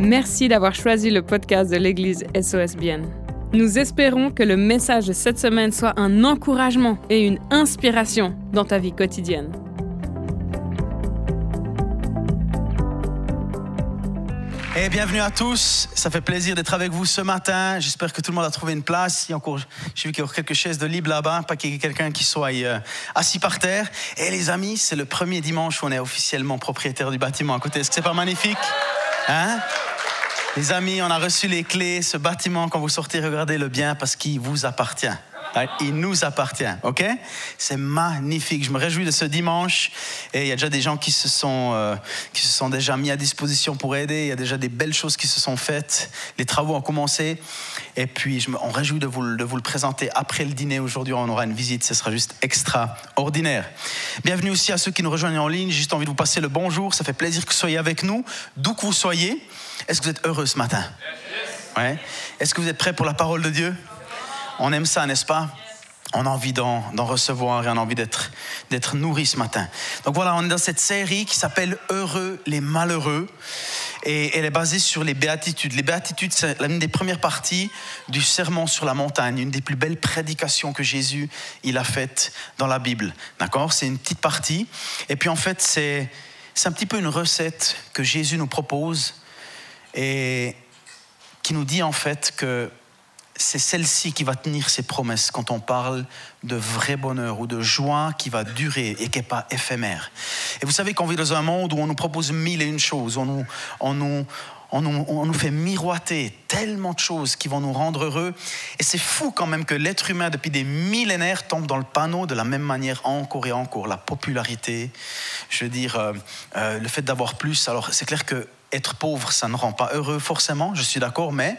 Merci d'avoir choisi le podcast de l'Église SOSBN. Nous espérons que le message de cette semaine soit un encouragement et une inspiration dans ta vie quotidienne. Et bienvenue à tous. Ça fait plaisir d'être avec vous ce matin. J'espère que tout le monde a trouvé une place. Il y a encore, j'ai vu qu'il y a quelques chaises de libre là-bas, pas qu'il y ait quelqu'un qui soit euh, assis par terre. Et les amis, c'est le premier dimanche où on est officiellement propriétaire du bâtiment à côté. Est-ce que c'est pas magnifique? Hein? Les amis, on a reçu les clés. Ce bâtiment, quand vous sortez, regardez-le bien parce qu'il vous appartient. Il nous appartient, ok? C'est magnifique. Je me réjouis de ce dimanche et il y a déjà des gens qui se sont euh, qui se sont déjà mis à disposition pour aider. Il y a déjà des belles choses qui se sont faites. Les travaux ont commencé et puis je me, on réjouit de vous, de vous le présenter après le dîner. Aujourd'hui, on aura une visite. Ce sera juste extraordinaire. Bienvenue aussi à ceux qui nous rejoignent en ligne. J'ai juste envie de vous passer le bonjour. Ça fait plaisir que vous soyez avec nous, d'où que vous soyez. Est-ce que vous êtes heureux ce matin? Ouais. Est-ce que vous êtes prêts pour la parole de Dieu? On aime ça, n'est-ce pas? On a envie d'en recevoir et on a envie d'être nourri ce matin. Donc voilà, on est dans cette série qui s'appelle Heureux les malheureux et elle est basée sur les béatitudes. Les béatitudes, c'est l'une des premières parties du sermon sur la montagne, une des plus belles prédications que Jésus il a faites dans la Bible. D'accord? C'est une petite partie. Et puis en fait, c'est un petit peu une recette que Jésus nous propose et qui nous dit en fait que c'est celle-ci qui va tenir ses promesses quand on parle de vrai bonheur ou de joie qui va durer et qui n'est pas éphémère. Et vous savez qu'on vit dans un monde où on nous propose mille et une choses, on nous, on nous, on nous, on nous, fait miroiter tellement de choses qui vont nous rendre heureux. Et c'est fou quand même que l'être humain, depuis des millénaires, tombe dans le panneau de la même manière encore et encore. La popularité, je veux dire, euh, euh, le fait d'avoir plus. Alors c'est clair que être pauvre, ça ne rend pas heureux forcément, je suis d'accord, mais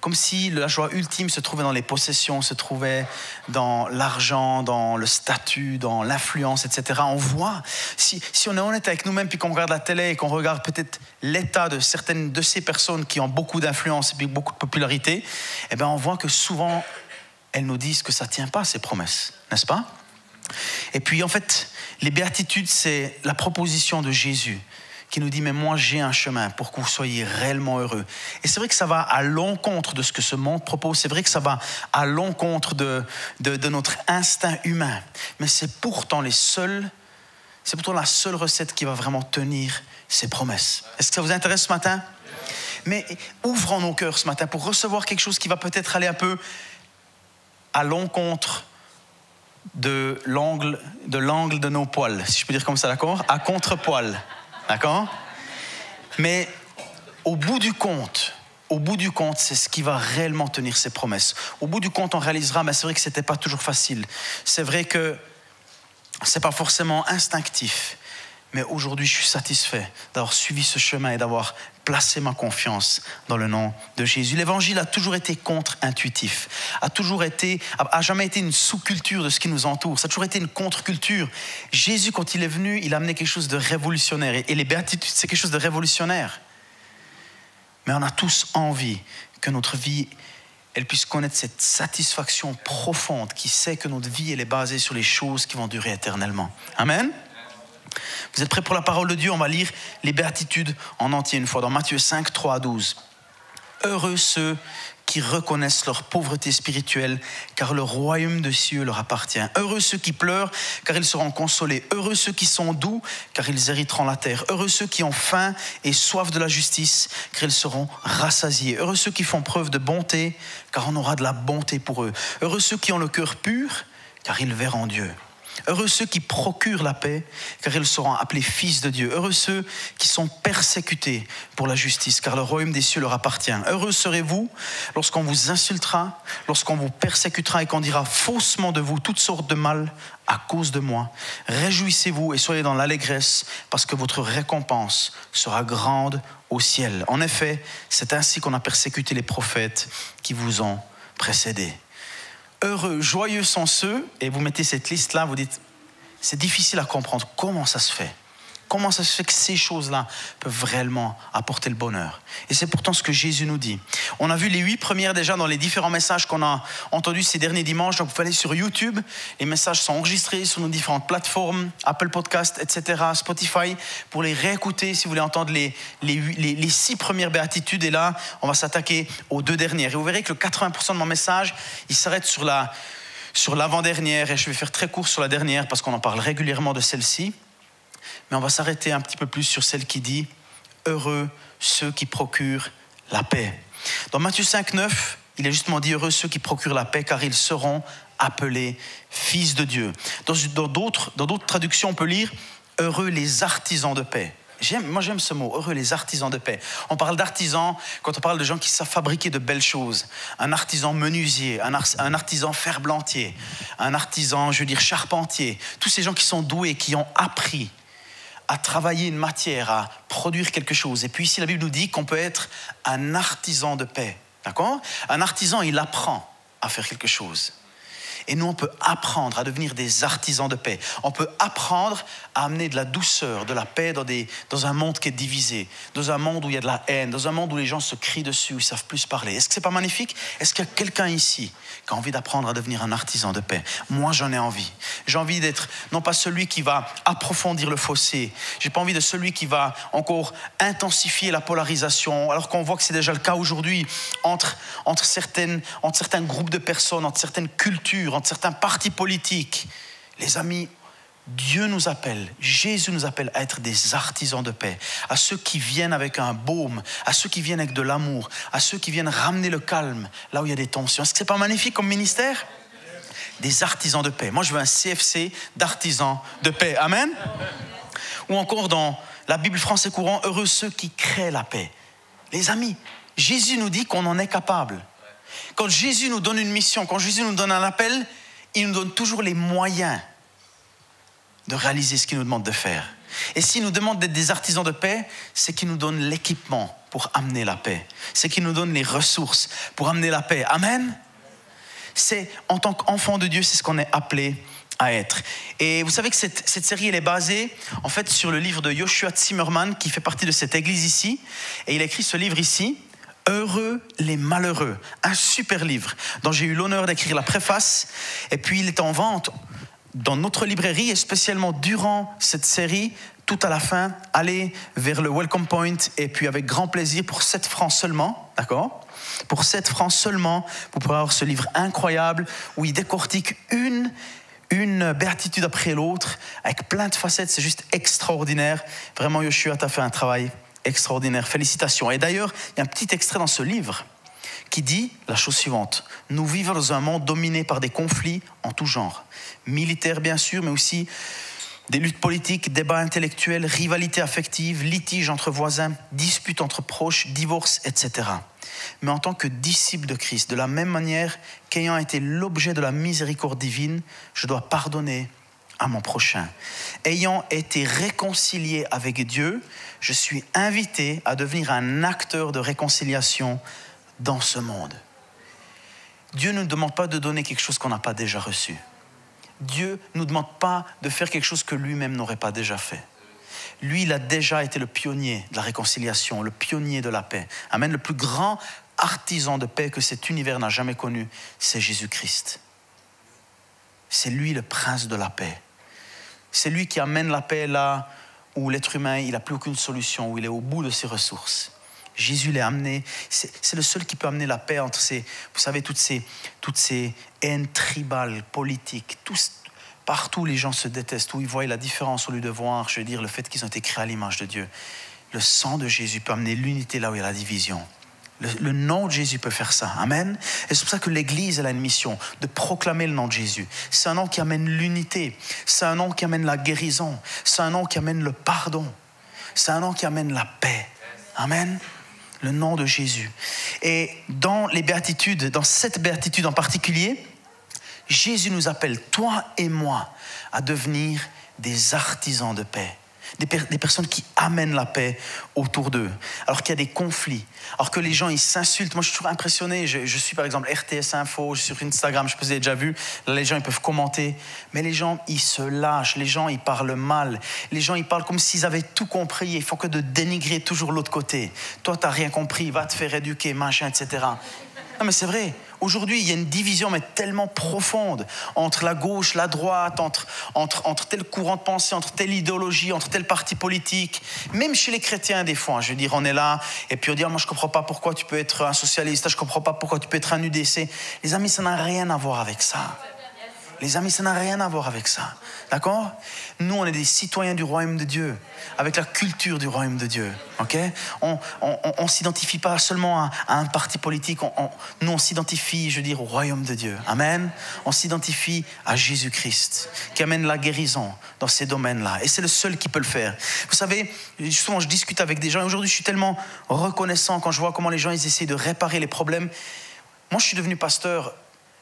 comme si la joie ultime se trouvait dans les possessions, se trouvait dans l'argent, dans le statut, dans l'influence, etc. On voit, si, on est honnête avec nous-mêmes, puis qu'on regarde la télé et qu'on regarde peut-être l'état de certaines de ces personnes qui ont beaucoup d'influence et beaucoup de popularité, eh bien on voit que souvent, elles nous disent que ça ne tient pas, ces promesses, n'est-ce pas? Et puis en fait, les béatitudes, c'est la proposition de Jésus qui nous dit, mais moi j'ai un chemin pour que vous soyez réellement heureux. Et c'est vrai que ça va à l'encontre de ce que ce monde propose, c'est vrai que ça va à l'encontre de, de, notre instinct humain, mais c'est pourtant pourtant la seule recette qui va vraiment tenir ses promesses. Est-ce que ça vous intéresse ce matin? Mais ouvrons nos cœurs ce matin pour recevoir quelque chose qui va peut-être aller un peu à l'encontre de l'angle de de nos poils, si je peux dire comme ça, d'accord? À contre-poil. D'accord Mais au bout du compte, au bout du compte, c'est ce qui va réellement tenir ses promesses. Au bout du compte, on réalisera, mais c'est vrai que ce n'était pas toujours facile. C'est vrai que ce n'est pas forcément instinctif. Mais aujourd'hui, je suis satisfait d'avoir suivi ce chemin et d'avoir placé ma confiance dans le nom de Jésus. L'évangile a toujours été contre-intuitif, a toujours été, a jamais été une sous-culture de ce qui nous entoure, ça a toujours été une contre-culture. Jésus, quand il est venu, il a amené quelque chose de révolutionnaire. Et les béatitudes, c'est quelque chose de révolutionnaire. Mais on a tous envie que notre vie, elle puisse connaître cette satisfaction profonde qui sait que notre vie, elle est basée sur les choses qui vont durer éternellement. Amen. Vous êtes prêts pour la parole de Dieu? On va lire les béatitudes en entier une fois dans Matthieu 5, 3 à 12. Heureux ceux qui reconnaissent leur pauvreté spirituelle, car le royaume de cieux leur appartient. Heureux ceux qui pleurent, car ils seront consolés. Heureux ceux qui sont doux, car ils hériteront la terre. Heureux ceux qui ont faim et soif de la justice, car ils seront rassasiés. Heureux ceux qui font preuve de bonté, car on aura de la bonté pour eux. Heureux ceux qui ont le cœur pur, car ils verront Dieu. Heureux ceux qui procurent la paix, car ils seront appelés fils de Dieu. Heureux ceux qui sont persécutés pour la justice, car le royaume des cieux leur appartient. Heureux serez-vous lorsqu'on vous insultera, lorsqu'on vous persécutera et qu'on dira faussement de vous toutes sortes de mal à cause de moi. Réjouissez-vous et soyez dans l'allégresse, parce que votre récompense sera grande au ciel. En effet, c'est ainsi qu'on a persécuté les prophètes qui vous ont précédés heureux, joyeux sont ceux, et vous mettez cette liste-là, vous dites, c'est difficile à comprendre. Comment ça se fait Comment ça se fait que ces choses-là peuvent réellement apporter le bonheur? Et c'est pourtant ce que Jésus nous dit. On a vu les huit premières déjà dans les différents messages qu'on a entendus ces derniers dimanches. Donc vous pouvez aller sur YouTube. Les messages sont enregistrés sur nos différentes plateformes, Apple Podcast, etc., Spotify, pour les réécouter si vous voulez entendre les, les, les six premières béatitudes. Et là, on va s'attaquer aux deux dernières. Et vous verrez que le 80% de mon message, il s'arrête sur la sur l'avant-dernière, et je vais faire très court sur la dernière parce qu'on en parle régulièrement de celle-ci mais on va s'arrêter un petit peu plus sur celle qui dit Heureux ceux qui procurent la paix. Dans Matthieu 5, 9, il est justement dit Heureux ceux qui procurent la paix, car ils seront appelés fils de Dieu. Dans d'autres traductions, on peut lire Heureux les artisans de paix. Moi, j'aime ce mot, heureux les artisans de paix. On parle d'artisans quand on parle de gens qui savent fabriquer de belles choses. Un artisan menuisier, un, artisan ferblantier, un artisan, je veux dire, charpentier. Tous ces gens qui sont doués, qui ont appris à travailler une matière, à produire quelque chose. Et puis ici, la Bible nous dit qu'on peut être un artisan de paix. D'accord? Un artisan, il apprend à faire quelque chose. Et nous, on peut apprendre à devenir des artisans de paix. On peut apprendre à amener de la douceur, de la paix dans, des, dans un monde qui est divisé, dans un monde où il y a de la haine, dans un monde où les gens se crient dessus, où ils savent plus parler. Est-ce que c'est pas magnifique? Est-ce qu'il y a quelqu'un ici qui a envie d'apprendre à devenir un artisan de paix? Moi, j'en ai envie. J'ai envie d'être non pas celui qui va approfondir le fossé. J'ai pas envie de celui qui va encore intensifier la polarisation, alors qu'on voit que c'est déjà le cas aujourd'hui entre, entre, entre certains groupes de personnes, entre certaines cultures entre certains partis politiques. Les amis, Dieu nous appelle, Jésus nous appelle à être des artisans de paix, à ceux qui viennent avec un baume, à ceux qui viennent avec de l'amour, à ceux qui viennent ramener le calme là où il y a des tensions. Est-ce que ce n'est pas magnifique comme ministère? Des artisans de paix. Moi, je veux un CFC d'artisans de paix. Amen? Ou encore dans la Bible français courant, heureux ceux qui créent la paix. Les amis, Jésus nous dit qu'on en est capable. Quand Jésus nous donne une mission, quand Jésus nous donne un appel, il nous donne toujours les moyens de réaliser ce qu'il nous demande de faire. Et s'il nous demande d'être des artisans de paix, c'est qu'il nous donne l'équipement pour amener la paix. C'est qu'il nous donne les ressources pour amener la paix. Amen. C'est en tant qu'enfant de Dieu, c'est ce qu'on est appelé à être. Et vous savez que cette, série, elle est basée en fait sur le livre de Joshua Zimmerman, qui fait partie de cette église ici. Et il a écrit ce livre ici, Heureux les malheureux, un super livre dont j'ai eu l'honneur d'écrire la préface. Et puis il est en vente dans notre librairie et spécialement durant cette série. Tout à la fin, allez vers le Welcome Point et puis avec grand plaisir pour 7 francs seulement, d'accord? Pour 7 francs seulement, vous pourrez avoir ce livre incroyable où il décortique une une béatitude après l'autre, avec plein de facettes, c'est juste extraordinaire. Vraiment, Yoshua, tu as fait un travail extraordinaire. Félicitations. Et d'ailleurs, il y a un petit extrait dans ce livre qui dit la chose suivante. Nous vivons dans un monde dominé par des conflits en tout genre. Militaires, bien sûr, mais aussi des luttes politiques, débats intellectuels, rivalités affectives, litiges entre voisins, disputes entre proches, divorces, etc. Mais en tant que disciple de Christ, de la même manière qu'ayant été l'objet de la miséricorde divine, je dois pardonner à mon prochain. Ayant été réconcilié avec Dieu, je suis invité à devenir un acteur de réconciliation dans ce monde. Dieu ne nous demande pas de donner quelque chose qu'on n'a pas déjà reçu. Dieu ne nous demande pas de faire quelque chose que lui-même n'aurait pas déjà fait. Lui, il a déjà été le pionnier de la réconciliation, le pionnier de la paix. Amen. Le plus grand artisan de paix que cet univers n'a jamais connu, c'est Jésus-Christ. C'est lui le prince de la paix. C'est lui qui amène la paix là où l'être humain, il n'a plus aucune solution, où il est au bout de ses ressources. Jésus l'a amené. C'est le seul qui peut amener la paix entre ces, vous savez, toutes ces, toutes ces haines tribales, politiques. Tous, partout, les gens se détestent, où ils voient la différence au lieu de voir, je veux dire, le fait qu'ils ont été créés à l'image de Dieu. Le sang de Jésus peut amener l'unité là où il y a la division. Le, nom de Jésus peut faire ça. Amen. Et c'est pour ça que l'Église a une mission de proclamer le nom de Jésus. C'est un nom qui amène l'unité. C'est un nom qui amène la guérison. C'est un nom qui amène le pardon. C'est un nom qui amène la paix. Amen. Le nom de Jésus. Et dans les béatitudes, dans cette béatitude en particulier, Jésus nous appelle, toi et moi, à devenir des artisans de paix. Des, personnes qui amènent la paix autour d'eux, alors qu'il y a des conflits, alors que les gens ils s'insultent. Moi je suis toujours impressionné, je, suis par exemple RTS Info, sur Instagram, je sais pas si vous déjà vu, les gens ils peuvent commenter, mais les gens ils se lâchent, les gens ils parlent mal, les gens ils parlent comme s'ils avaient tout compris, il faut que de dénigrer toujours l'autre côté. Toi tu n'as rien compris, va te faire éduquer, machin, etc. Non mais c'est vrai, Aujourd'hui, il y a une division mais tellement profonde entre la gauche, la droite, entre, entre, entre tel courant de pensée, entre telle idéologie, entre tel parti politique. Même chez les chrétiens, des fois, je veux dire, on est là et puis on dit ah, Moi, je comprends pas pourquoi tu peux être un socialiste, je comprends pas pourquoi tu peux être un UDC. Les amis, ça n'a rien à voir avec ça. Les amis, ça n'a rien à voir avec ça. D'accord? Nous, on est des citoyens du royaume de Dieu, avec la culture du royaume de Digne. Ok? On ne s'identifie pas seulement à, un parti politique. nous, on s'identifie, je veux dire, au royaume de Dieu. Amen? On s'identifie à Jésus-Christ, qui amène la guérison dans ces domaines-là. Et c'est le seul qui peut le faire. Vous savez, justement, je discute avec des gens. Aujourd'hui, je suis tellement reconnaissant quand je vois comment les gens ils essaient de réparer les problèmes. Moi, je suis devenu pasteur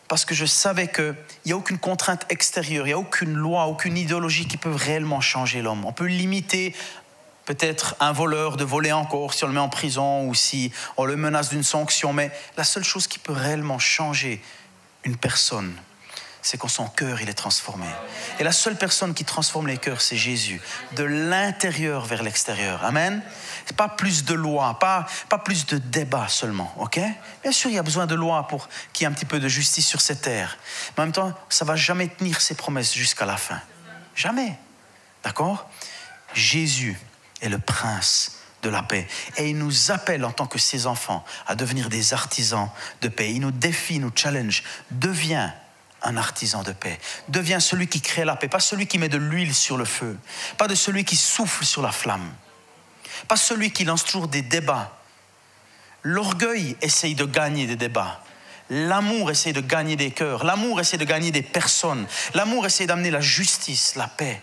parce que je savais qu'il n'y a aucune contrainte extérieure, il n'y a aucune loi, aucune idéologie qui peut réellement changer l'homme. On peut limiter peut-être un voleur de voler encore si on le met en prison ou si on le menace d'une sanction, mais la seule chose qui peut réellement changer une personne, c'est quand son cœur il est transformé. Et la seule personne qui transforme les cœurs, c'est Jésus, de l'intérieur vers l'extérieur. Amen. Pas plus de lois, pas, pas plus de débats seulement, ok? Bien sûr, il y a besoin de lois pour qu'il y ait un petit peu de justice sur cette terre. Mais en même temps, ça va jamais tenir ses promesses jusqu'à la fin. Jamais. D'accord? Jésus est le prince de la paix. Et il nous appelle en tant que ses enfants à devenir des artisans de paix. Il nous défie, nous challenge. Deviens un artisan de paix. Deviens celui qui crée la paix, pas celui qui met de l'huile sur le feu, pas de celui qui souffle sur la flamme, pas celui qui lance toujours des débats. L'orgueil essaye de gagner des débats. L'amour essaye de gagner des cœurs. L'amour essaie de gagner des personnes. L'amour essaie d'amener la justice, la paix.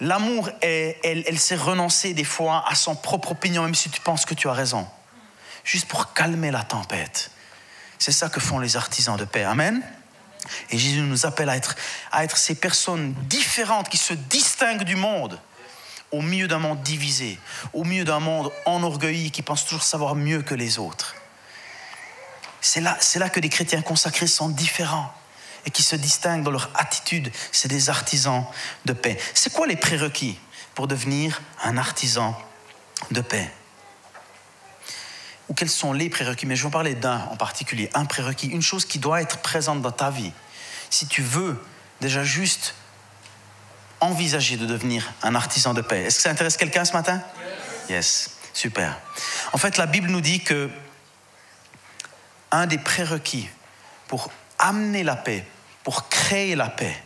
L'amour, elle, elle sait renoncer des fois à son propre opinion, même si tu penses que tu as raison, juste pour calmer la tempête. C'est ça que font les artisans de paix. Amen. Et Jésus nous appelle à être, à être ces personnes différentes qui se distinguent du monde au milieu d'un monde divisé, au milieu d'un monde enorgueilli qui pense toujours savoir mieux que les autres. C'est là, c'est là que les chrétiens consacrés sont différents et qui se distinguent dans leur attitude. C'est des artisans de paix. C'est quoi les prérequis pour devenir un artisan de paix? Ou quels sont les prérequis, mais je vais en parler d'un en particulier, un prérequis, une chose qui doit être présente dans ta vie. Si tu veux déjà juste envisager de devenir un artisan de paix. Est-ce que ça intéresse quelqu'un ce matin? Yes, super. En fait, la Bible nous dit que un des prérequis pour amener la paix, pour créer la paix,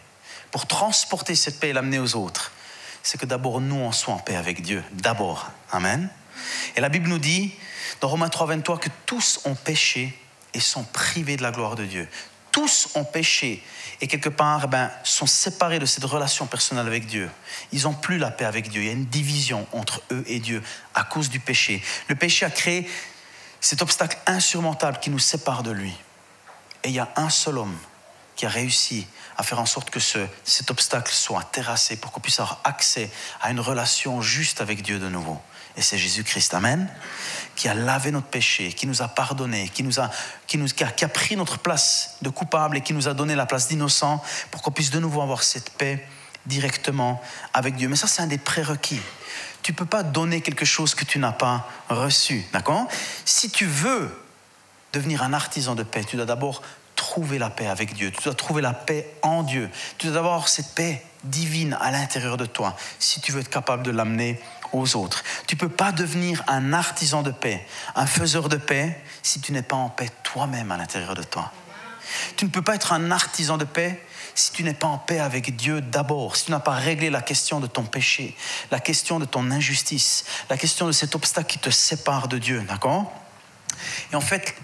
pour transporter cette paix et l'amener aux autres, c'est que d'abord nous on soit en paix avec Dieu. D'abord. Amen. Et la Bible nous dit dans Romains 3, 23 que tous ont péché et sont privés de la gloire de Dieu. Tous ont péché et quelque part ben, sont séparés de cette relation personnelle avec Dieu. Ils n'ont plus la paix avec Dieu. Il y a une division entre eux et Dieu à cause du péché. Le péché a créé cet obstacle insurmontable qui nous sépare de lui. Et il y a un seul homme qui a réussi à faire en sorte que ce, cet obstacle soit terrassé pour qu'on puisse avoir accès à une relation juste avec Dieu de nouveau. Et c'est Jésus-Christ, Amen, qui a lavé notre péché, qui nous a pardonné, qui, nous a, qui, nous, qui, a, pris notre place de coupable et qui nous a donné la place d'innocent pour qu'on puisse de nouveau avoir cette paix directement avec Dieu. Mais ça, c'est un des prérequis. Tu ne peux pas donner quelque chose que tu n'as pas reçu, d'accord? Si tu veux devenir un artisan de paix, tu dois d'abord trouver la paix avec Dieu, tu dois trouver la paix en Dieu, tu dois avoir cette paix divine à l'intérieur de toi si tu veux être capable de l'amener aux autres. Tu ne peux pas devenir un artisan de paix, un faiseur de paix, si tu n'es pas en paix toi-même à l'intérieur de toi. Tu ne peux pas être un artisan de paix si tu n'es pas en paix avec Dieu d'abord, si tu n'as pas réglé la question de ton péché, la question de ton injustice, la question de cet obstacle qui te sépare de Dieu, d'accord? Et en fait,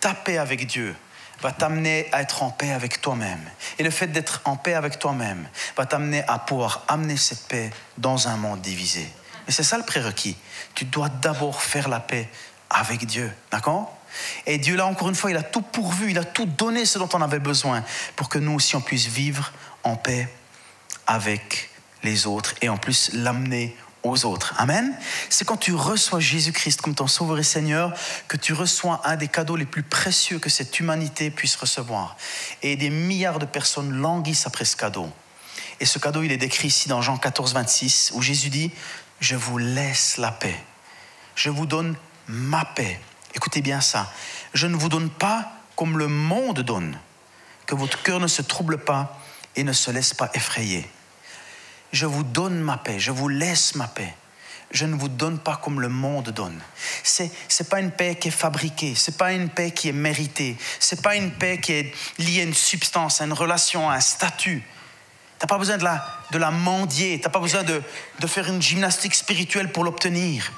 ta paix avec Dieu va t'amener à être en paix avec toi-même. Et le fait d'être en paix avec toi-même va t'amener à pouvoir amener cette paix dans un monde divisé. Et c'est ça le prérequis. Tu dois d'abord faire la paix avec Dieu. D'accord? Et Dieu, là, encore une fois, il a tout pourvu, il a tout donné ce dont on avait besoin pour que nous aussi, on puisse vivre en paix avec les autres et en plus l'amener aux autres. Amen? C'est quand tu reçois Jésus-Christ comme ton Sauveur et Seigneur que tu reçois un des cadeaux les plus précieux que cette humanité puisse recevoir. Et des milliards de personnes languissent après ce cadeau. Et ce cadeau, il est décrit ici dans Jean 14, 26, où Jésus dit, je vous laisse la paix. Je vous donne ma paix. Écoutez bien ça. Je ne vous donne pas comme le monde donne. Que votre cœur ne se trouble pas et ne se laisse pas effrayer je vous donne ma paix, je vous laisse ma paix. Je ne vous donne pas comme le monde donne. C'est n'est pas une paix qui est fabriquée, c'est pas une paix qui est méritée, c'est pas une paix qui est liée à une substance, à une relation, à un statut. Tu n'as pas besoin de la, de la mendier, tu n'as pas besoin de, de faire une gymnastique spirituelle pour l'obtenir.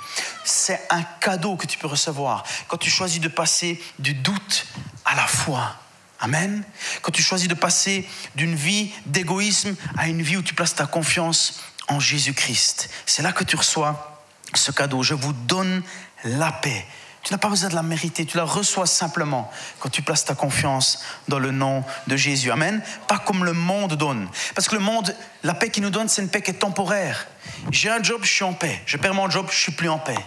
C'est un cadeau que tu peux recevoir quand tu choisis de passer du doute à la foi. Amen. Quand tu choisis de passer d'une vie d'égoïsme à une vie où tu places ta confiance en Jésus-Christ, c'est là que tu reçois ce cadeau. Je vous donne la paix. Tu n'as pas besoin de la mériter, tu la reçois simplement quand tu places ta confiance dans le nom de Jésus. Amen. Pas comme le monde donne. Parce que le monde, la paix qu'il nous donne, c'est une paix qui est temporaire. J'ai un job, je suis en paix. Je perds mon job, je suis plus en paix.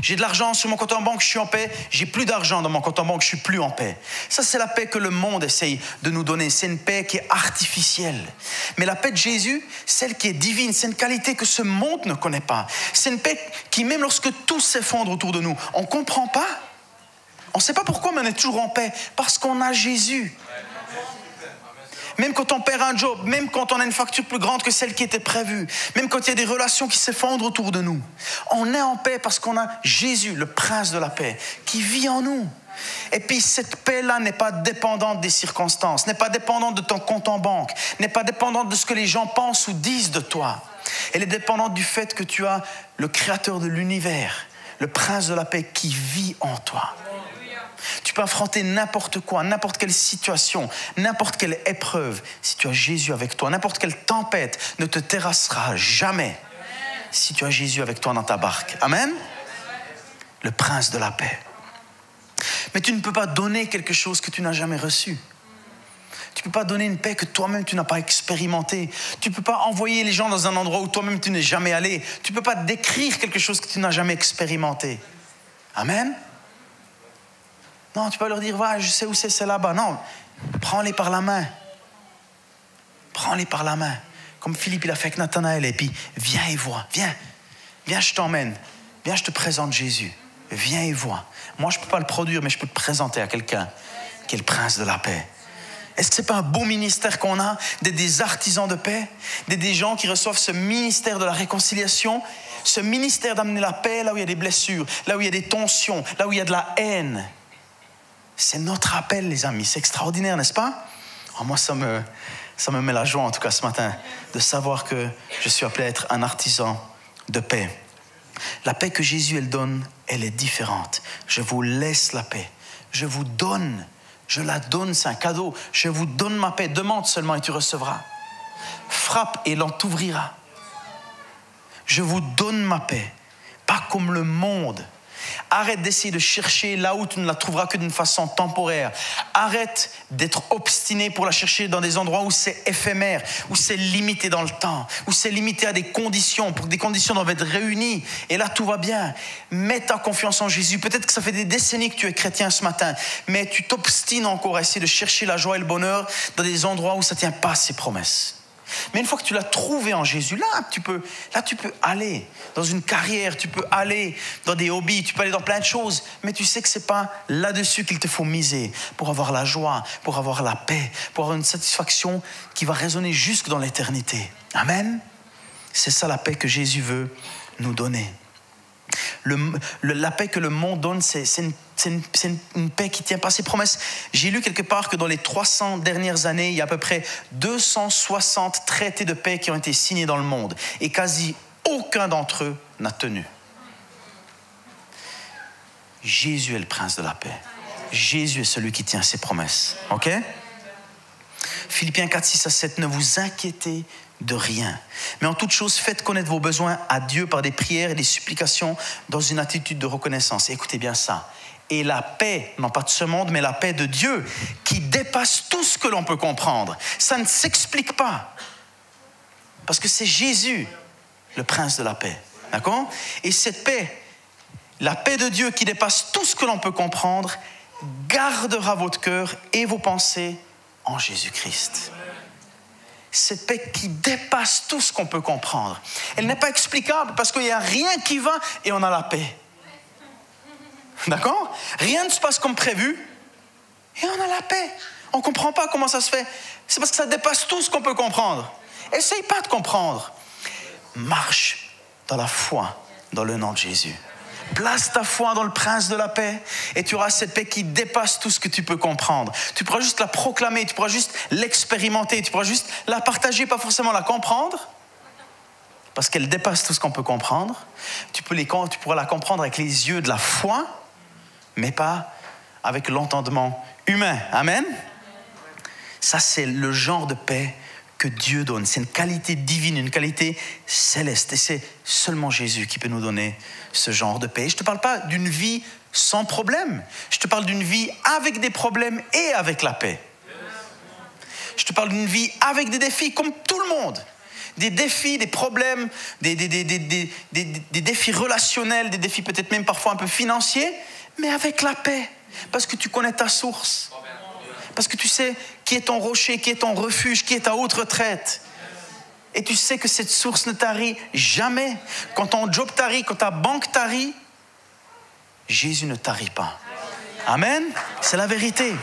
J'ai de l'argent sur mon compte en banque, je suis en paix. J'ai plus d'argent dans mon compte en banque, je suis plus en paix. Ça, c'est la paix que le monde essaye de nous donner. C'est une paix qui est artificielle. Mais la paix de Jésus, celle qui est divine, c'est une qualité que ce monde ne connaît pas. C'est une paix qui, même lorsque tout s'effondre autour de nous, on ne comprend pas. On ne sait pas pourquoi, mais on est toujours en paix. Parce qu'on a Jésus même quand on perd un job, même quand on a une facture plus grande que celle qui était prévue, même quand il y a des relations qui s'effondrent autour de nous. On est en paix parce qu'on a Jésus, le prince de la paix, qui vit en nous. Et puis cette paix-là n'est pas dépendante des circonstances, n'est pas dépendante de ton compte en banque, n'est pas dépendante de ce que les gens pensent ou disent de toi. Elle est dépendante du fait que tu as le créateur de l'univers, le prince de la paix qui vit en toi. Tu peux affronter n'importe quoi, n'importe quelle situation, n'importe quelle épreuve. Si tu as Jésus avec toi, n'importe quelle tempête ne te terrassera jamais si tu as Jésus avec toi dans ta barque. Amen. Le prince de la paix. Mais tu ne peux pas donner quelque chose que tu n'as jamais reçu. Tu ne peux pas donner une paix que toi-même tu n'as pas expérimentée. Tu ne peux pas envoyer les gens dans un endroit où toi-même tu n'es jamais allé. Tu ne peux pas décrire quelque chose que tu n'as jamais expérimenté. Amen. Non, tu peux leur dire, voilà, je sais où c'est, c'est là-bas. Non, prends-les par la main. Prends-les par la main. Comme Philippe, il a fait avec Nathanaël. Et puis, viens et vois. Viens. Viens, je t'emmène. Viens, je te présente Jésus. Viens et vois. Moi, je ne peux pas le produire, mais je peux te présenter à quelqu'un qui est le prince de la paix. Est-ce que ce n'est pas un beau ministère qu'on a des, artisans de paix, des, des gens qui reçoivent ce ministère de la réconciliation, ce ministère d'amener la paix là où il y a des blessures, là où il y a des tensions, là où il y a de la haine? C'est notre appel, les amis. C'est extraordinaire, n'est-ce pas? Oh, Moi, ça me, ça me met la joie, en tout cas ce matin, de savoir que je suis appelé à être un artisan de paix. La paix que Jésus elle donne, elle est différente. Je vous laisse la paix. Je vous donne. Je la donne, c'est un cadeau. Je vous donne ma paix. Demande seulement et tu recevras. Frappe et l'on t'ouvrira. Je vous donne ma paix. Pas comme le monde Arrête d'essayer de chercher là où tu ne la trouveras que d'une façon temporaire. Arrête d'être obstiné pour la chercher dans des endroits où c'est éphémère, où c'est limité dans le temps, où c'est limité à des conditions, pour que des conditions doivent être réunies. Et là, tout va bien. Mets ta confiance en Jésus. Peut-être que ça fait des décennies que tu es chrétien ce matin, mais tu t'obstines encore à essayer de chercher la joie et le bonheur dans des endroits où ça ne tient pas ses promesses. Mais une fois que tu l'as trouvé en Jésus, là tu, peux, là, tu peux aller dans une carrière, tu peux aller dans des hobbies, tu peux aller dans plein de choses, mais tu sais que ce n'est pas là-dessus qu'il te faut miser pour avoir la joie, pour avoir la paix, pour avoir une satisfaction qui va résonner jusque dans l'éternité. Amen. C'est ça la paix que Jésus veut nous donner la paix que le monde donne, c'est une, paix qui tient pas ses promesses. J'ai lu quelque part que dans les 300 dernières années, il y a à peu près 260 traités de paix qui ont été signés dans le monde. Et quasi aucun d'entre eux n'a tenu. Jésus est le prince de la paix. Jésus est celui qui tient ses promesses. OK? Philippiens 4, 6 à 7, ne vous inquiétez de rien. Mais en toute chose, faites connaître vos besoins à Dieu par des prières et des supplications dans une attitude de reconnaissance. écoutez bien ça. Et la paix, non pas de ce monde, mais la paix de Dieu, qui dépasse tout ce que l'on peut comprendre. Ça ne s'explique pas. Parce que c'est Jésus, le prince de la paix. D'accord? Et cette paix, la paix de Dieu qui dépasse tout ce que l'on peut comprendre, gardera votre cœur et vos pensées en Jésus-Christ. Cette paix qui dépasse tout ce qu'on peut comprendre. Elle n'est pas explicable parce qu'il n'y a rien qui va et on a la paix. D'accord? Rien ne se passe comme prévu et on a la paix. On ne comprend pas comment ça se fait. C'est parce que ça dépasse tout ce qu'on peut comprendre. Essaye pas de comprendre. Marche dans la foi, dans le nom de Jésus. Place ta foi dans le prince de la paix et tu auras cette paix qui dépasse tout ce que tu peux comprendre. Tu pourras juste la proclamer, tu pourras juste l'expérimenter, tu pourras juste la partager, pas forcément la comprendre, parce qu'elle dépasse tout ce qu'on peut comprendre. Tu, peux tu pourras la comprendre avec les yeux de la foi, mais pas avec l'entendement humain. Amen. Ça, c'est le genre de paix que Dieu donne. C'est une qualité divine, une qualité céleste. Et c'est seulement Jésus qui peut nous donner ce genre de paix. Je ne te parle pas d'une vie sans problème. Je te parle d'une vie avec des problèmes et avec la paix. Je te parle d'une vie avec des défis comme tout le monde. Des défis, des problèmes, des, des, défis relationnels, des défis peut-être même parfois un peu financiers, mais avec la paix. Parce que tu connais ta source. Parce que tu sais qui est ton rocher, qui est ton refuge, qui est ta haute retraite. Et tu sais que cette source ne tarit jamais. Quand ton job tarit, quand ta banque tarit, Jésus ne tarit pas. Amen. C'est la vérité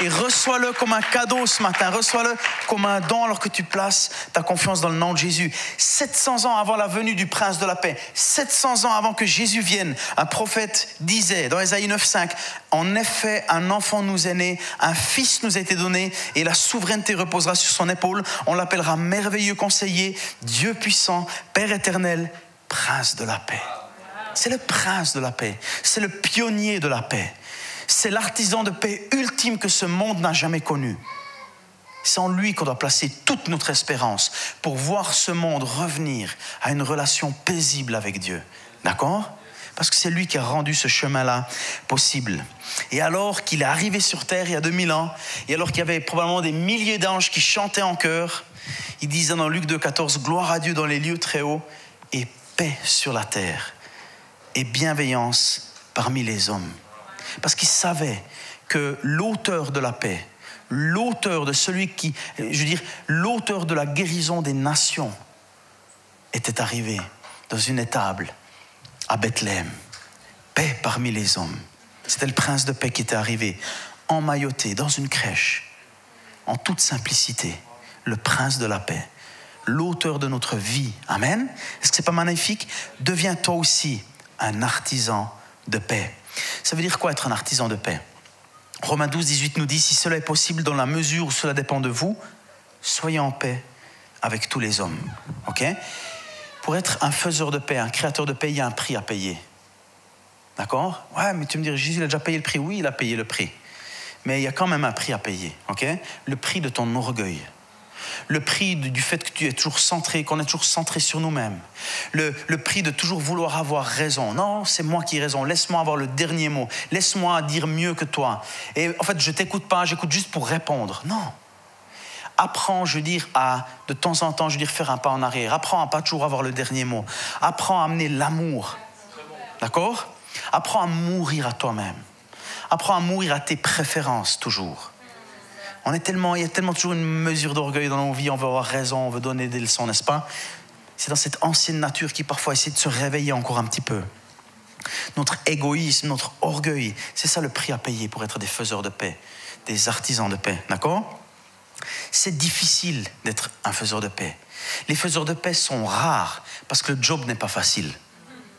et reçois-le comme un cadeau ce matin. Reçois-le comme un don alors que tu places ta confiance dans le nom de Jésus. 700 ans avant la venue du prince de la paix, 700 ans avant que Jésus vienne, un prophète disait dans Ésaïe 9.5, en effet, un enfant nous est né, un fils nous a été donné et la souveraineté reposera sur son épaule. On l'appellera merveilleux conseiller, Dieu puissant, Père éternel, prince de la paix. C'est le prince de la paix, c'est le pionnier de la paix. C'est l'artisan de paix ultime que ce monde n'a jamais connu. C'est en lui qu'on doit placer toute notre espérance pour voir ce monde revenir à une relation paisible avec Dieu. D'accord? Parce que c'est lui qui a rendu ce chemin-là possible. Et alors qu'il est arrivé sur terre il y a 2000 ans, et alors qu'il y avait probablement des milliers d'anges qui chantaient en chœur, il disait dans Luc 2,14 Gloire à Dieu dans les lieux très hauts et paix sur la terre et bienveillance parmi les hommes. Parce qu'il savait que l'auteur de la paix, l'auteur de celui qui, je veux dire, l'auteur de la guérison des nations était arrivé dans une étable à Bethléem. Paix parmi les hommes. C'était le prince de paix qui était arrivé, emmailloté dans une crèche, en toute simplicité. Le prince de la paix, l'auteur de notre vie. Amen. Est-ce que c'est pas magnifique? Deviens toi aussi un artisan de paix. Ça veut dire quoi être un artisan de paix? Romains 12, 18 nous dit, si cela est possible dans la mesure où cela dépend de vous, soyez en paix avec tous les hommes. Pour être un faiseur de paix, un créateur de paix, il y a un prix à payer. D'accord? Ouais, mais tu me dirais, Jésus, il a déjà payé le prix. Oui, il a payé le prix. Mais il y a quand même un prix à payer. Le prix de ton orgueil le prix du fait que tu es toujours centré, qu'on est toujours centré sur nous-mêmes, le, prix de toujours vouloir avoir raison. Non, c'est moi qui ai raison, laisse-moi avoir le dernier mot, laisse-moi dire mieux que toi. Et en fait, je t'écoute pas, j'écoute juste pour répondre. Non. Apprends, je veux dire, à de temps en temps, je veux dire, faire un pas en arrière. Apprends à pas toujours avoir le dernier mot. Apprends à amener l'amour. D'accord? Apprends à mourir à toi-même. Apprends à mourir à tes préférences toujours. On est tellement, il y a tellement toujours une mesure d'orgueil dans nos vies, on veut avoir raison, on veut donner des leçons, n'est-ce pas? C'est dans cette ancienne nature qui parfois essaie de se réveiller encore un petit peu. Notre égoïsme, notre orgueil, c'est ça le prix à payer pour être des faiseurs de paix, des artisans de paix, d'accord? C'est difficile d'être un faiseur de paix. Les faiseurs de paix sont rares parce que le job n'est pas facile.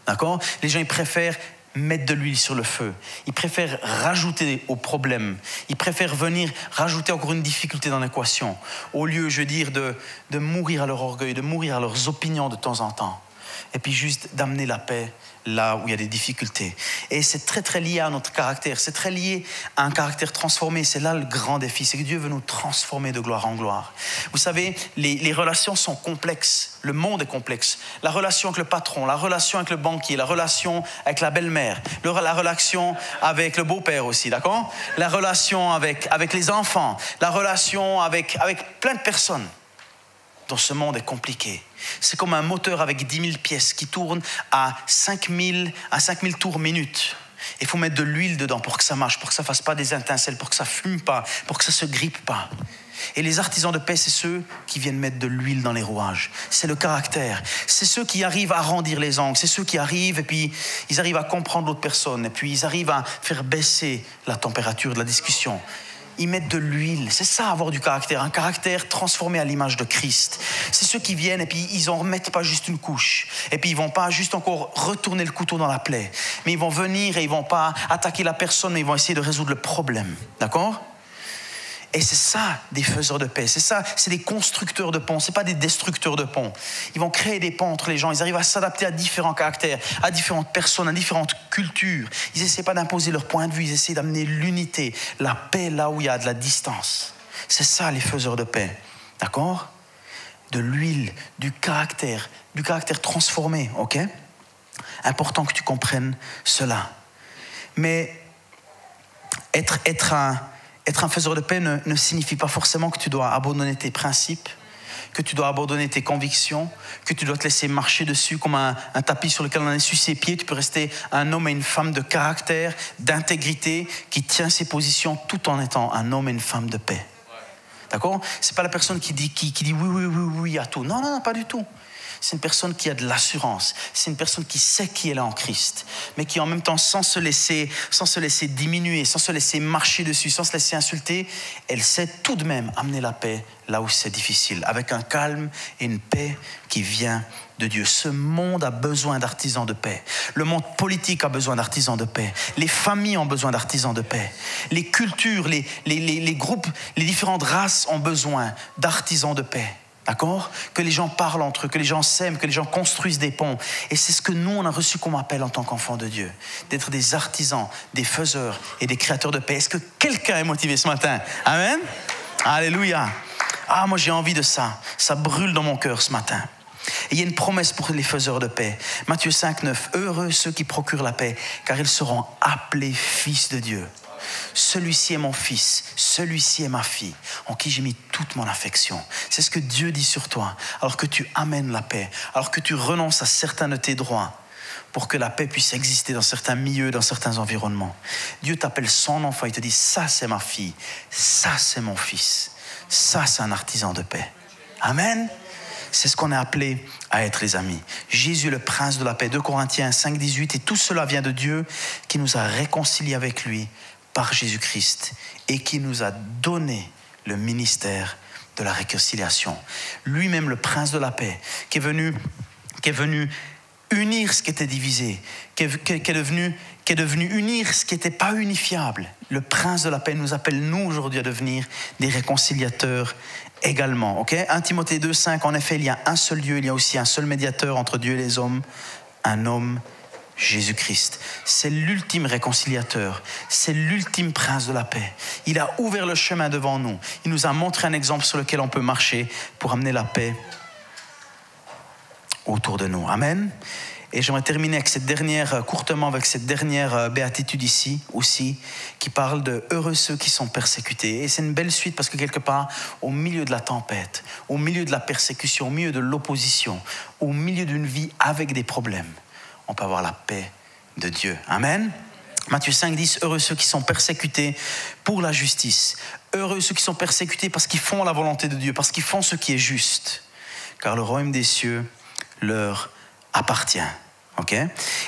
D'accord? Les gens ils préfèrent mettre de l'huile sur le feu. Ils préfèrent rajouter au problème. Ils préfèrent venir rajouter encore une difficulté dans l'équation. Au lieu, je veux dire, de, de mourir à leur orgueil, de mourir à leurs opinions de temps en temps. Et puis juste d'amener la paix là où il y a des difficultés. Et c'est très très lié à notre caractère, c'est très lié à un caractère transformé. C'est là le grand défi, c'est que Dieu veut nous transformer de gloire en gloire. Vous savez, les, relations sont complexes, le monde est complexe. La relation avec le patron, la relation avec le banquier, la relation avec la belle-mère, la relation avec le beau-père aussi, d'accord? La relation avec, avec les enfants, la relation avec, avec plein de personnes. Dans ce monde est compliqué. C'est comme un moteur avec 10 000 pièces qui tourne à 5 000, à 5000 tours minute. Il faut mettre de l'huile dedans pour que ça marche, pour que ça fasse pas des étincelles, pour que ça fume pas, pour que ça se grippe pas. Et les artisans de paix, c'est ceux qui viennent mettre de l'huile dans les rouages. C'est le caractère. C'est ceux qui arrivent à arrondir les angles. C'est ceux qui arrivent et puis ils arrivent à comprendre l'autre personne. Et puis ils arrivent à faire baisser la température de la discussion ils mettent de l'huile. C'est ça avoir du caractère, un caractère transformé à l'image de Christ. C'est ceux qui viennent et puis ils en remettent pas juste une couche. Et puis ils vont pas juste encore retourner le couteau dans la plaie. Mais ils vont venir et ils vont pas attaquer la personne, mais ils vont essayer de résoudre le problème. D'accord? Et c'est ça des faiseurs de paix. C'est ça, c'est des constructeurs de ponts. C'est pas des destructeurs de ponts. Ils vont créer des ponts entre les gens. Ils arrivent à s'adapter à différents caractères, à différentes personnes, à différentes cultures. Ils essaient pas d'imposer leur point de vue. Ils essaient d'amener l'unité, la paix là où il y a de la distance. C'est ça les faiseurs de paix. D'accord? De l'huile, du caractère, du caractère transformé. Ok? Important que tu comprennes cela. Mais être, être un être un faiseur de paix ne, signifie pas forcément que tu dois abandonner tes principes, que tu dois abandonner tes convictions, que tu dois te laisser marcher dessus comme un, tapis sur lequel on a su ses pieds. Tu peux rester un homme et une femme de caractère, d'intégrité, qui tient ses positions tout en étant un homme et une femme de paix. D'accord? C'est pas la personne qui dit, qui, qui dit oui, oui, oui, oui à tout. Non, non, non, pas du tout c'est une personne qui a de l'assurance, c'est une personne qui sait qui elle est en Christ, mais qui en même temps, sans se laisser, sans se laisser diminuer, sans se laisser marcher dessus, sans se laisser insulter, elle sait tout de même amener la paix là où c'est difficile, avec un calme et une paix qui vient de Dieu. Ce monde a besoin d'artisans de paix. Le monde politique a besoin d'artisans de paix. Les familles ont besoin d'artisans de paix. Les cultures, les, les, les groupes, les différentes races ont besoin d'artisans de paix. D'accord? Que les gens parlent entre eux, que les gens s'aiment, que les gens construisent des ponts. Et c'est ce que nous, on a reçu comme appel en tant qu'enfants de Dieu. D'être des artisans, des faiseurs et des créateurs de paix. Est-ce que quelqu'un est motivé ce matin? Amen? Alléluia. Ah, moi j'ai envie de ça. Ça brûle dans mon cœur ce matin. Et il y a une promesse pour les faiseurs de paix. Matthieu 5, 9. Heureux ceux qui procurent la paix, car ils seront appelés fils de Dieu. Celui-ci est mon fils, celui-ci est ma fille, en qui j'ai mis toute mon affection. C'est ce que Dieu dit sur toi, alors que tu amènes la paix, alors que tu renonces à certains de tes droits pour que la paix puisse exister dans certains milieux, dans certains environnements. Dieu t'appelle son enfant, il te dit, ça c'est ma fille, ça c'est mon fils, ça c'est un artisan de paix. Amen. C'est ce qu'on est appelé à être les amis. Jésus, le prince de la paix, 2 Corinthiens 5, 18, et tout cela vient de Dieu qui nous a réconciliés avec lui par Jésus-Christ et qui nous a donné le ministère de la réconciliation. Lui-même, le prince de la paix, qui est venu, qui est venu unir ce qui était divisé, qui est, devenu, qui est devenu unir ce qui n'était pas unifiable. Le prince de la paix nous appelle, nous, aujourd'hui, à devenir des réconciliateurs également. ok? 1 Timothée 2, 5, en effet, il y a un seul Dieu, il y a aussi un seul médiateur entre Dieu et les hommes, un homme Jésus-Christ. C'est l'ultime réconciliateur, c'est l'ultime prince de la paix. Il a ouvert le chemin devant nous. Il nous a montré un exemple sur lequel on peut marcher pour amener la paix autour de nous. Amen. Et j'aimerais terminer avec cette dernière, euh, courtement avec cette dernière euh, béatitude ici aussi, qui parle de heureux ceux qui sont persécutés. Et c'est une belle suite parce que quelque part, au milieu de la tempête, au milieu de la persécution, au milieu de l'opposition, au milieu d'une vie avec des problèmes, on peut avoir la paix de Dieu. Amen. Matthieu 5, 10, heureux ceux qui sont persécutés pour la justice. Heureux ceux qui sont persécutés parce qu'ils font la volonté de Dieu, parce qu'ils font ce qui est juste. Car le royaume des cieux leur appartient.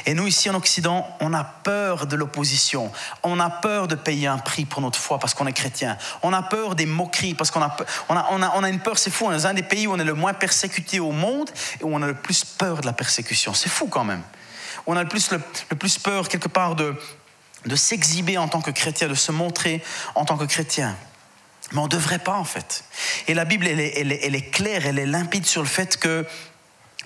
Et nous, ici en Occident, on a peur de l'opposition. On a peur de payer un prix pour notre foi parce qu'on est chrétien. On a peur des moqueries parce qu'on a, on a, on a, on a une peur, c'est fou. On est un des pays où on est le moins persécuté au monde et où on a le plus peur de la persécution. C'est fou quand même on a le plus, le, plus peur quelque part de, de s'exhiber en tant que chrétien, de se montrer en tant que chrétien. Mais on ne devrait pas en fait. Et la Bible, elle est, elle, est, claire, elle est limpide sur le fait que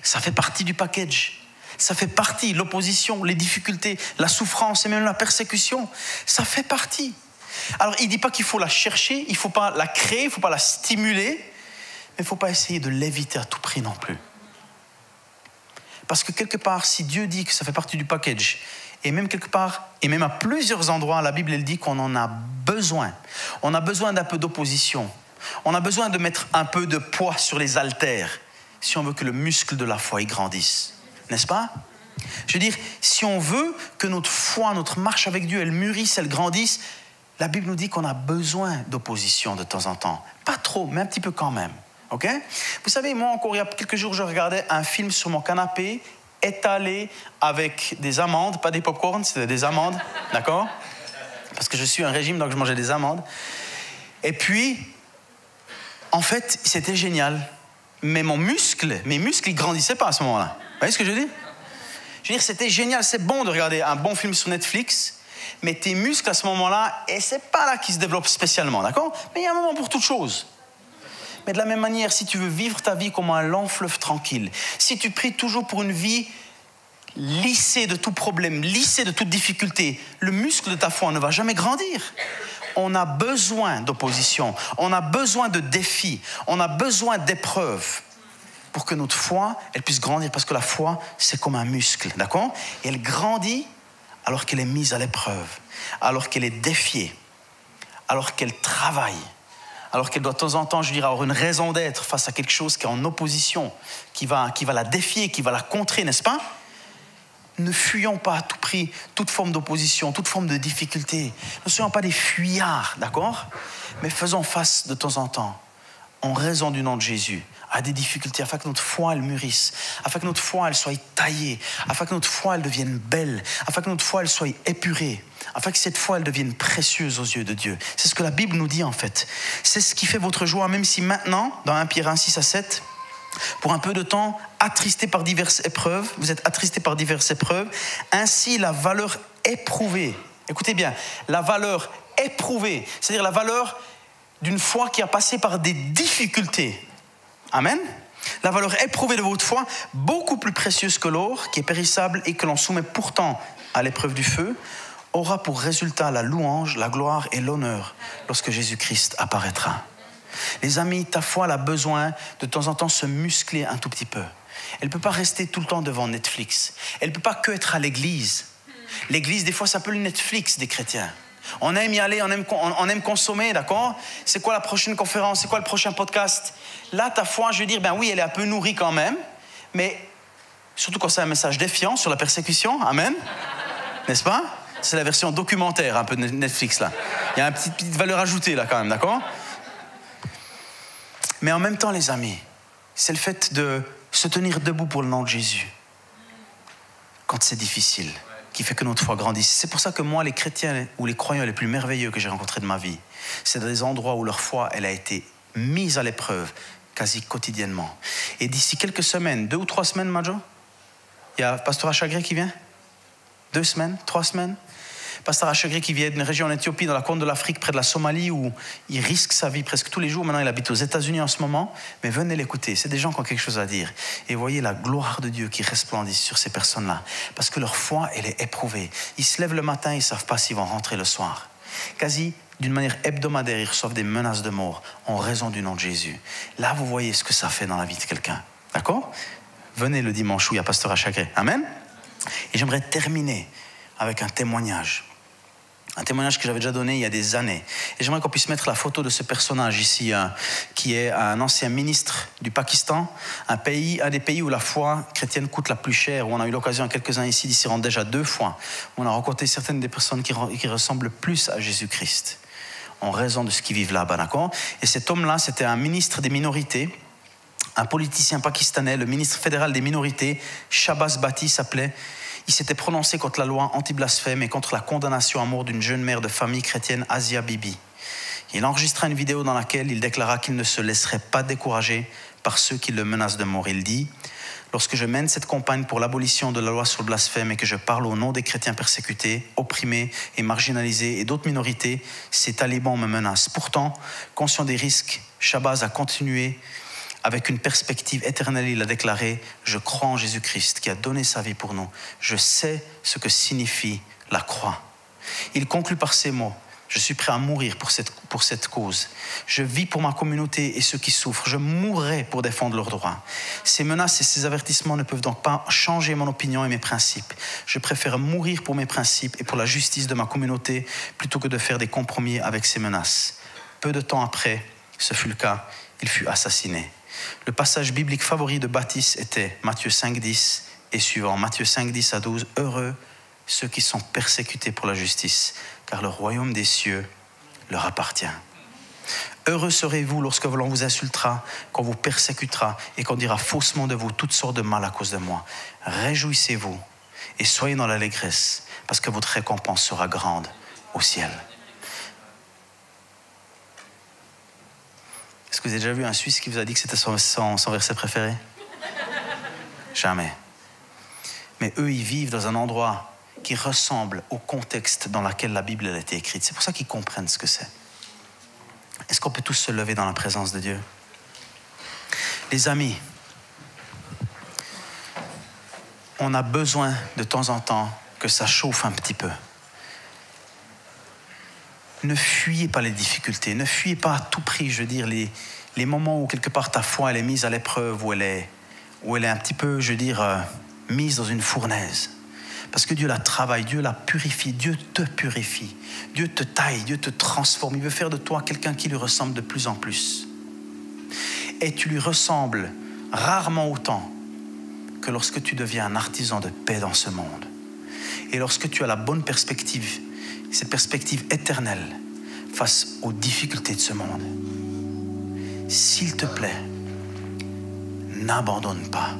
ça fait partie du package. Ça fait partie, l'opposition, les difficultés, la souffrance et même la persécution, ça fait partie. Alors il ne dit pas qu'il faut la chercher, il ne faut pas la créer, il ne faut pas la stimuler, mais il ne faut pas essayer de l'éviter à tout prix non plus. Parce que quelque part, si Dieu dit que ça fait partie du package, et même quelque part, et même à plusieurs endroits, la Bible elle dit qu'on en a besoin. On a besoin d'un peu d'opposition. On a besoin de mettre un peu de poids sur les haltères si on veut que le muscle de la foi y grandisse. N'est-ce pas? Je veux dire, si on veut que notre foi, notre marche avec Dieu, elle mûrisse, elle grandisse, la Bible nous dit qu'on a besoin d'opposition de temps en temps. Pas trop, mais un petit peu quand même. Vous savez, moi encore il y a quelques jours, je regardais un film sur mon canapé étalé avec des amandes, pas des pop-corn, c'était des amandes, d'accord? Parce que je suis un régime, donc je mangeais des amandes. Et puis, en fait, c'était génial. Mais mon muscle, mes muscles, ils grandissaient pas à ce moment-là. Vous voyez ce que je dis Je veux dire, c'était génial, c'est bon de regarder un bon film sur Netflix, mais tes muscles à ce moment-là, et c'est pas là qu'ils se développent spécialement, d'accord? Mais il y a un moment pour toute chose. Mais de la même manière, si tu veux vivre ta vie comme un lent fleuve tranquille, si tu pries toujours pour une vie lissée de tout problème, lissée de toute difficulté, le muscle de ta foi ne va jamais grandir. On a besoin d'opposition, on a besoin de défis, on a besoin d'épreuves pour que notre foi, elle puisse grandir, parce que la foi, c'est comme un muscle, d'accord? Et elle grandit alors qu'elle est mise à l'épreuve, alors qu'elle est défiée, alors qu'elle travaille, alors qu'elle doit de temps en temps, je dirais, avoir une raison d'être face à quelque chose qui est en opposition, qui va, qui va la défier, qui va la contrer, n'est-ce pas? Ne fuyons pas à tout prix toute forme d'opposition, toute forme de difficulté. Ne soyons pas des fuyards, d'accord? Mais faisons face de temps en temps, en raison du nom de Jésus, à des difficultés, afin que notre foi, elle mûrisse, afin que notre foi, elle soit taillée, afin que notre foi, elle devienne belle, afin que notre foi, elle soit épurée, afin que cette foi, elle devienne précieuse aux yeux de Dieu. C'est ce que la Bible nous dit en fait. C'est ce qui fait votre joie, même si maintenant, dans 1 Pierre 1, 6 à 7, pour un peu de temps, attristé par diverses épreuves, vous êtes attristé par diverses épreuves, ainsi la valeur éprouvée, écoutez bien, la valeur éprouvée, c'est-à-dire la valeur d'une foi qui a passé par des difficultés, Amen. La valeur éprouvée de votre foi, beaucoup plus précieuse que l'or, qui est périssable et que l'on soumet pourtant à l'épreuve du feu, aura pour résultat la louange, la gloire et l'honneur lorsque Jésus-Christ apparaîtra. Les amis, ta foi a besoin de temps en temps se muscler un tout petit peu. Elle ne peut pas rester tout le temps devant Netflix. Elle ne peut pas que être à l'église. L'église, des fois, ça peut le Netflix des chrétiens. On aime y aller, on aime, on aime consommer, d'accord? C'est quoi la prochaine conférence? C'est quoi le prochain podcast? Là, ta foi, je veux dire, ben oui, elle est un peu nourrie quand même, mais surtout quand c'est un message défiant sur la persécution, amen N'est-ce pas? C'est la version documentaire un peu de Netflix, là. Il y a une petite valeur ajoutée, là, quand même, d'accord? Mais en même temps, les amis, c'est le fait de se tenir debout pour le nom de Jésus. Quand c'est difficile qui fait que notre foi grandisse. C'est pour ça que moi, les chrétiens ou les croyants les plus merveilleux que j'ai rencontrés de ma vie, c'est des endroits où leur foi, elle a été mise à l'épreuve quasi quotidiennement. Et d'ici quelques semaines, deux ou trois semaines, Majo, il y a Pasteur Achagré qui vient? Deux semaines? Trois semaines? Pasteur Achegri qui vient d'une région en Éthiopie, dans la corne de l'Afrique, près de la Somalie, où il risque sa vie presque tous les jours. Maintenant, il habite aux États-Unis en ce moment. Mais venez l'écouter. C'est des gens qui ont quelque chose à dire. Et voyez la gloire de Dieu qui resplendit sur ces personnes-là. Parce que leur foi, elle est éprouvée. Ils se lèvent le matin, ils ne savent pas s'ils vont rentrer le soir. Quasi d'une manière hebdomadaire, ils reçoivent des menaces de mort en raison du nom de Jésus. Là, vous voyez ce que ça fait dans la vie de quelqu'un. D'accord? Venez le dimanche où il y a Pasteur Achagré. Amen? Et j'aimerais terminer avec un témoignage un témoignage que j'avais déjà donné il y a des années. Et j'aimerais qu'on puisse mettre la photo de ce personnage ici, hein, qui est un ancien ministre du Pakistan, un, pays, un des pays où la foi chrétienne coûte la plus cher, où on a eu l'occasion, quelques-uns ici, d'y s'y rendre déjà deux fois, où on a rencontré certaines des personnes qui, qui ressemblent plus à Jésus-Christ, en raison de ce qu'ils vivent là-bas, d'accord? Et cet homme-là, c'était un ministre des minorités, un politicien pakistanais, le ministre fédéral des minorités, Shabazz Bati s'appelait, il s'était prononcé contre la loi anti-blasphème et contre la condamnation à mort d'une jeune mère de famille chrétienne, Asia Bibi. Il enregistra une vidéo dans laquelle il déclara qu'il ne se laisserait pas décourager par ceux qui le menacent de mort. Il dit Lorsque je mène cette campagne pour l'abolition de la loi sur le blasphème et que je parle au nom des chrétiens persécutés, opprimés et marginalisés et d'autres minorités, ces talibans me menacent. Pourtant, conscient des risques, Shabazz a continué avec une perspective éternelle, il a déclaré, je crois en Jésus-Christ qui a donné sa vie pour nous. Je sais ce que signifie la croix. Il conclut par ces mots, je suis prêt à mourir pour cette, pour cette cause. Je vis pour ma communauté et ceux qui souffrent. Je mourrai pour défendre leurs droits. Ces menaces et ces avertissements ne peuvent donc pas changer mon opinion et mes principes. Je préfère mourir pour mes principes et pour la justice de ma communauté plutôt que de faire des compromis avec ces menaces. Peu de temps après, Ce fut le cas, il fut assassiné. Le passage biblique favori de Baptiste était Matthieu 5, 10 et suivant. Matthieu 5, 10 à 12. Heureux ceux qui sont persécutés pour la justice, car le royaume des cieux leur appartient. Heureux serez-vous lorsque l'on vous insultera, qu'on vous persécutera et qu'on dira faussement de vous toutes sortes de mal à cause de moi. Réjouissez-vous et soyez dans l'allégresse, parce que votre récompense sera grande au ciel. Vous avez déjà vu un Suisse qui vous a dit que c'était son verset préféré? Jamais. Mais eux, ils vivent dans un endroit qui ressemble au contexte dans lequel la Bible a été écrite. C'est pour ça qu'ils comprennent ce que c'est. Est-ce qu'on peut tous se lever dans la présence de Dieu? Les amis, on a besoin de temps en temps que ça chauffe un petit peu. Ne fuyez pas les difficultés, ne fuyez pas à tout prix, je veux dire, les, les moments où quelque part ta foi elle est mise à l'épreuve, où elle est, elle est un petit peu, je veux dire, euh, mise dans une fournaise. Parce que Dieu la travaille, Dieu la purifie, Dieu te purifie, Dieu te taille, Dieu te transforme. Il veut faire de toi quelqu'un qui lui ressemble de plus en plus. Et tu lui ressembles rarement autant que lorsque tu deviens un artisan de paix dans ce monde. Et lorsque tu as la bonne perspective, cette perspective éternelle face aux difficultés de ce monde. S'il te plaît, n'abandonne pas,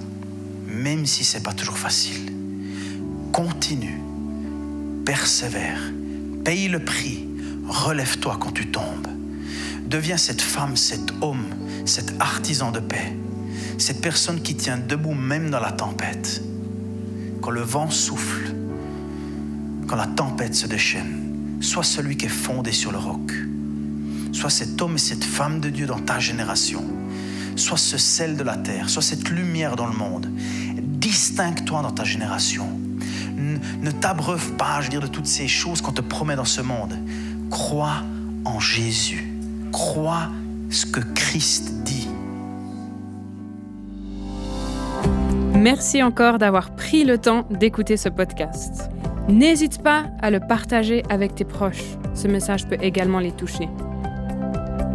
même si ce n'est pas toujours facile continue, persévère, paye le prix, relève-toi quand tu tombes. Deviens cette femme, cet homme, cet artisan de paix, cette personne qui tient debout même dans la tempête. Quand le vent souffle, quand la tempête se déchaîne, sois celui qui est fondé sur le roc. Sois cet homme et cette femme de Dieu dans ta génération. Sois ce sel de la terre, sois cette lumière dans le monde. Distingue-toi dans ta génération ne t'abreuve pas, je veux dire, de toutes ces choses qu'on te promet dans ce monde. Crois en Jésus. Crois ce que Christ dit. Merci encore d'avoir pris le temps d'écouter ce podcast. N'hésite pas à le partager avec tes proches. Ce message peut également les toucher.